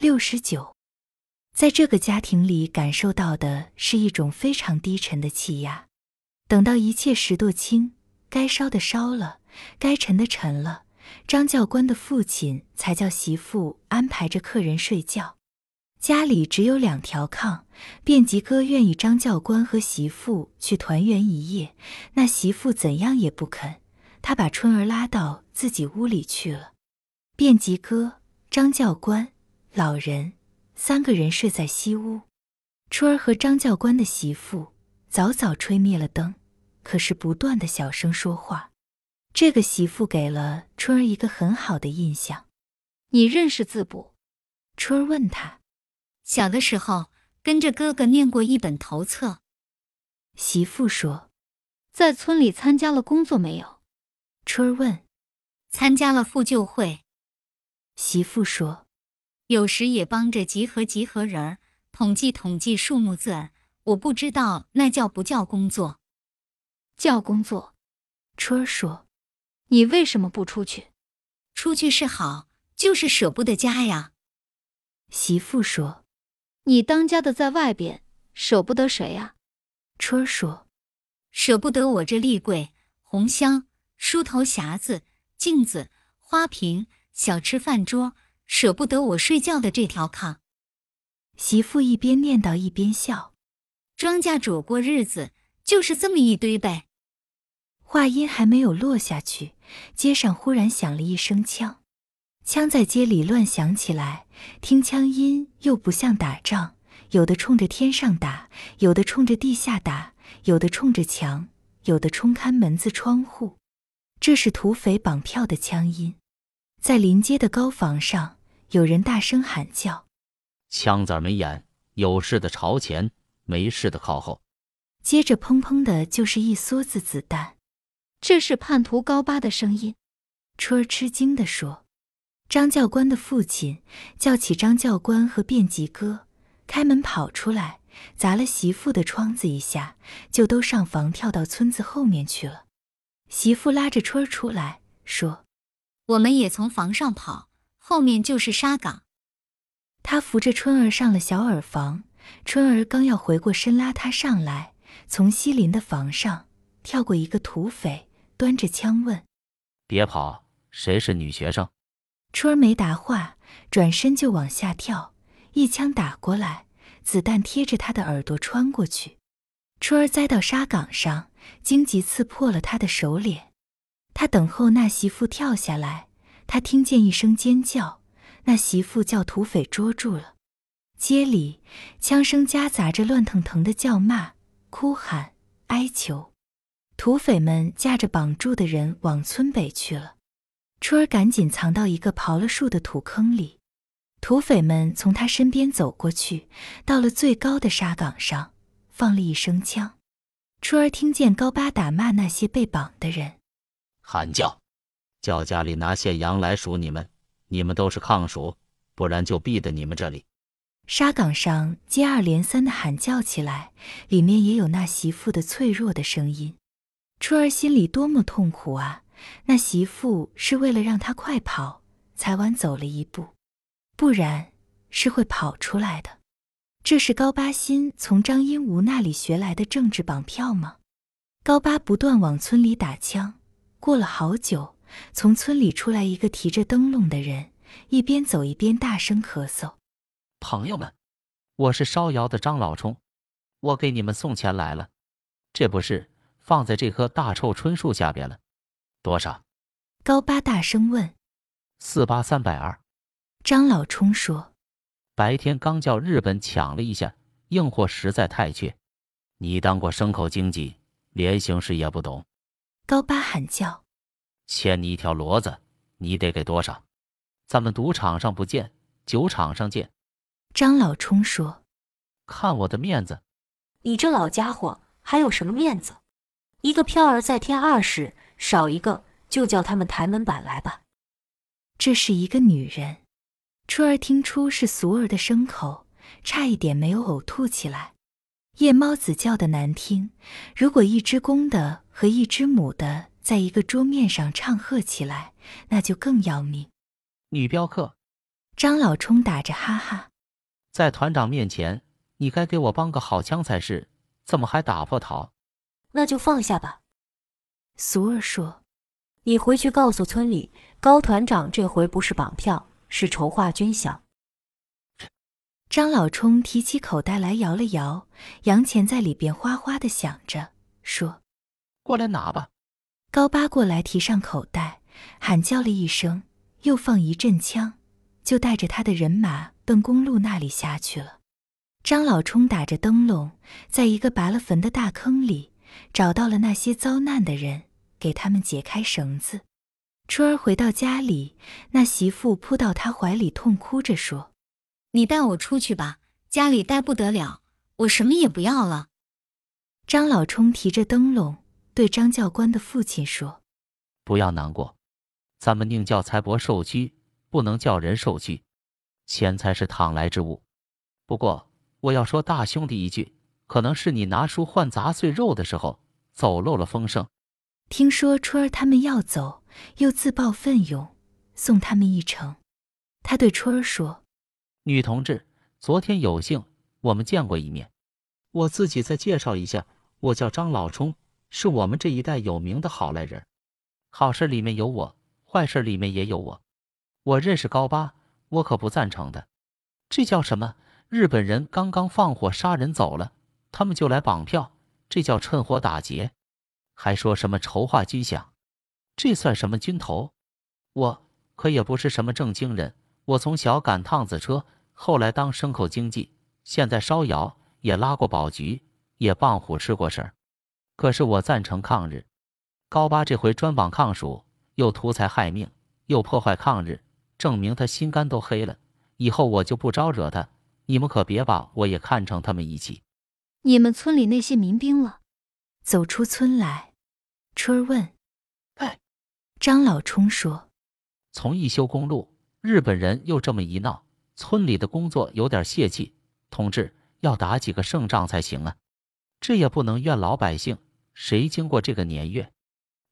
六十九。在这个家庭里，感受到的是一种非常低沉的气压。等到一切石垛清，该烧的烧了，该沉的沉了，张教官的父亲才叫媳妇安排着客人睡觉。家里只有两条炕，便吉哥愿意张教官和媳妇去团圆一夜，那媳妇怎样也不肯。他把春儿拉到自己屋里去了。便吉哥、张教官、老人三个人睡在西屋。春儿和张教官的媳妇早早吹灭了灯，可是不断的小声说话。这个媳妇给了春儿一个很好的印象。你认识字不？春儿问他。小的时候跟着哥哥念过一本头册。媳妇说：“在村里参加了工作没有？”春儿问：“参加了复旧会。”媳妇说：“有时也帮着集合集合人儿，统计统计数目字儿。我不知道那叫不叫工作？叫工作。”春儿说：“你为什么不出去？出去是好，就是舍不得家呀。”媳妇说。你当家的在外边，舍不得谁呀？春儿说：“舍不得我这立柜、红箱、梳头匣子、镜子、花瓶、小吃饭桌，舍不得我睡觉的这条炕。”媳妇一边念叨一边笑：“庄稼主过日子就是这么一堆呗。”话音还没有落下去，街上忽然响了一声枪。枪在街里乱响起来，听枪音又不像打仗，有的冲着天上打，有的冲着地下打，有的冲着墙，有的冲开门子窗户。这是土匪绑票的枪音。在临街的高房上，有人大声喊叫：“枪子没眼，有事的朝前，没事的靠后。”接着砰砰的就是一梭子子弹。这是叛徒高八的声音。春儿吃惊地说。张教官的父亲叫起张教官和便吉哥，开门跑出来，砸了媳妇的窗子一下，就都上房跳到村子后面去了。媳妇拉着春儿出来，说：“我们也从房上跑，后面就是沙岗。”他扶着春儿上了小耳房，春儿刚要回过身拉他上来，从西林的房上跳过一个土匪，端着枪问：“别跑，谁是女学生？”春儿没答话，转身就往下跳，一枪打过来，子弹贴着他的耳朵穿过去，春儿栽到沙岗上，荆棘刺破了他的手脸。他等候那媳妇跳下来，他听见一声尖叫，那媳妇叫土匪捉住了。街里枪声夹杂着乱腾腾的叫骂、哭喊、哀求，土匪们架着绑住的人往村北去了。春儿赶紧藏到一个刨了树的土坑里，土匪们从他身边走过去，到了最高的沙岗上，放了一声枪。春儿听见高八打骂那些被绑的人，喊叫，叫家里拿线羊来数你们，你们都是抗属，不然就毙在你们这里。沙岗上接二连三的喊叫起来，里面也有那媳妇的脆弱的声音。春儿心里多么痛苦啊！那媳妇是为了让他快跑，才晚走了一步，不然是会跑出来的。这是高八新从张英武那里学来的政治绑票吗？高八不断往村里打枪，过了好久，从村里出来一个提着灯笼的人，一边走一边大声咳嗽：“朋友们，我是烧窑的张老冲，我给你们送钱来了，这不是放在这棵大臭椿树下边了。”多少？高八大声问。四八三百二。张老冲说：“白天刚叫日本抢了一下，硬货实在太缺。你当过牲口经济，连形式也不懂。”高八喊叫：“牵你一条骡子，你得给多少？咱们赌场上不见，酒场上见。”张老冲说：“看我的面子！你这老家伙还有什么面子？一个票儿再添二十。”少一个就叫他们抬门板来吧。这是一个女人，春儿听出是俗儿的牲口，差一点没有呕吐起来。夜猫子叫的难听，如果一只公的和一只母的在一个桌面上唱和起来，那就更要命。女镖客，张老冲打着哈哈，在团长面前，你该给我帮个好腔才是，怎么还打破逃？那就放下吧。俗儿说：“你回去告诉村里，高团长这回不是绑票，是筹划军饷。”张老冲提起口袋来摇了摇，洋钱在里边哗哗的响着，说：“过来拿吧。”高八过来提上口袋，喊叫了一声，又放一阵枪，就带着他的人马奔公路那里下去了。张老冲打着灯笼，在一个拔了坟的大坑里，找到了那些遭难的人，给他们解开绳子。春儿回到家里，那媳妇扑到他怀里，痛哭着说。你带我出去吧，家里待不得了，我什么也不要了。张老冲提着灯笼对张教官的父亲说：“不要难过，咱们宁叫财帛受屈，不能叫人受屈。钱财是倘来之物。不过我要说大兄弟一句，可能是你拿书换杂碎肉的时候走漏了风声。听说春儿他们要走，又自报奋勇送他们一程。他对春儿说。”女同志，昨天有幸我们见过一面。我自己再介绍一下，我叫张老冲，是我们这一代有名的好赖人。好事里面有我，坏事里面也有我。我认识高八，我可不赞成的。这叫什么？日本人刚刚放火杀人走了，他们就来绑票，这叫趁火打劫。还说什么筹划军饷，这算什么军头？我可也不是什么正经人，我从小赶趟子车。后来当牲口经济，现在烧窑也拉过保局，也傍虎吃过食儿。可是我赞成抗日。高八这回专绑抗蜀，又图财害命，又破坏抗日，证明他心肝都黑了。以后我就不招惹他，你们可别把我也看成他们一起。你们村里那些民兵了？走出村来，春儿问：“哎。”张老冲说：“从一修公路，日本人又这么一闹。”村里的工作有点泄气，同志要打几个胜仗才行啊！这也不能怨老百姓，谁经过这个年月？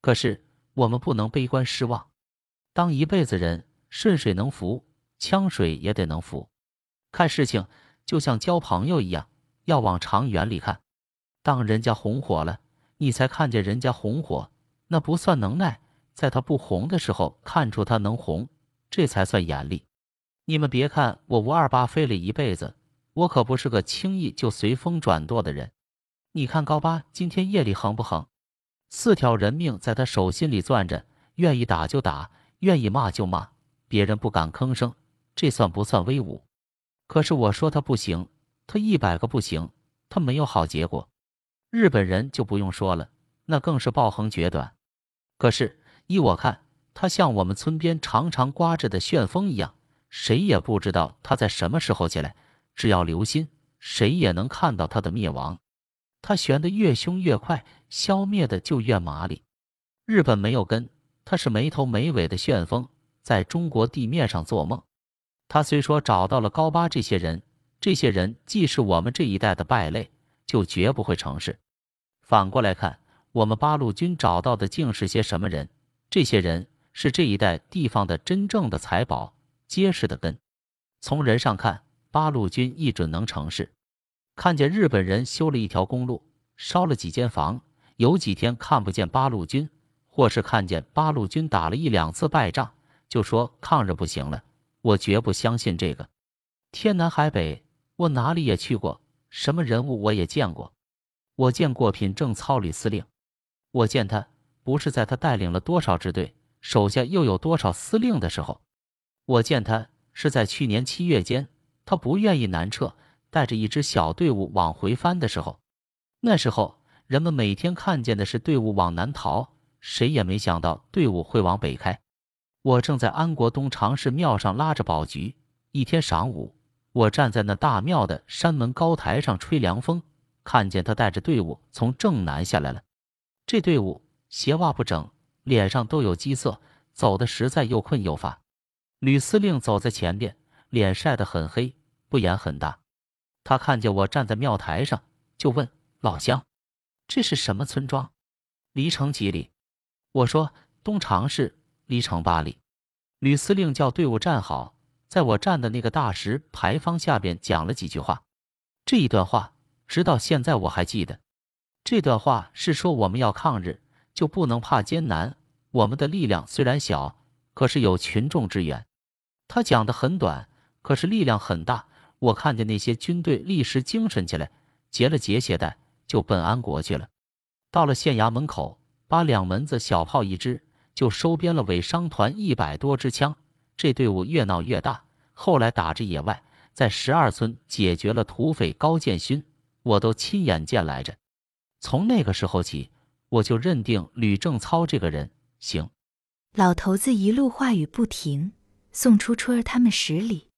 可是我们不能悲观失望，当一辈子人，顺水能浮，呛水也得能浮。看事情就像交朋友一样，要往长远里看。当人家红火了，你才看见人家红火，那不算能耐，在他不红的时候看出他能红，这才算眼力。你们别看我吴二八飞了一辈子，我可不是个轻易就随风转舵的人。你看高八今天夜里横不横？四条人命在他手心里攥着，愿意打就打，愿意骂就骂，别人不敢吭声，这算不算威武？可是我说他不行，他一百个不行，他没有好结果。日本人就不用说了，那更是暴横决断。可是依我看，他像我们村边常常刮着的旋风一样。谁也不知道他在什么时候起来，只要留心，谁也能看到他的灭亡。他旋得越凶越快，消灭的就越麻利。日本没有根，他是没头没尾的旋风，在中国地面上做梦。他虽说找到了高八这些人，这些人既是我们这一代的败类，就绝不会成事。反过来看，我们八路军找到的竟是些什么人？这些人是这一带地方的真正的财宝。结实的根，从人上看，八路军一准能成事。看见日本人修了一条公路，烧了几间房，有几天看不见八路军，或是看见八路军打了一两次败仗，就说抗日不行了。我绝不相信这个。天南海北，我哪里也去过，什么人物我也见过。我见过品正操旅司令，我见他不是在他带领了多少支队，手下又有多少司令的时候。我见他是在去年七月间，他不愿意南撤，带着一支小队伍往回翻的时候。那时候人们每天看见的是队伍往南逃，谁也没想到队伍会往北开。我正在安国东长市庙上拉着宝菊，一天晌午，我站在那大庙的山门高台上吹凉风，看见他带着队伍从正南下来了。这队伍鞋袜不整，脸上都有鸡色，走的实在又困又乏。吕司令走在前边，脸晒得很黑，不眼很大。他看见我站在庙台上，就问老乡：“这是什么村庄？离城几里？”我说：“东长市，离城八里。”吕司令叫队伍站好，在。我站的那个大石牌坊下边讲了几句话。这一段话直到现在我还记得。这段话是说我们要抗日，就不能怕艰难。我们的力量虽然小，可是有群众支援。他讲的很短，可是力量很大。我看见那些军队立时精神起来，结了结鞋带就奔安国去了。到了县衙门口，把两门子小炮一支，就收编了伪商团一百多支枪。这队伍越闹越大，后来打着野外，在十二村解决了土匪高建勋，我都亲眼见来着。从那个时候起，我就认定吕正操这个人行。老头子一路话语不停，送出春儿他们十里。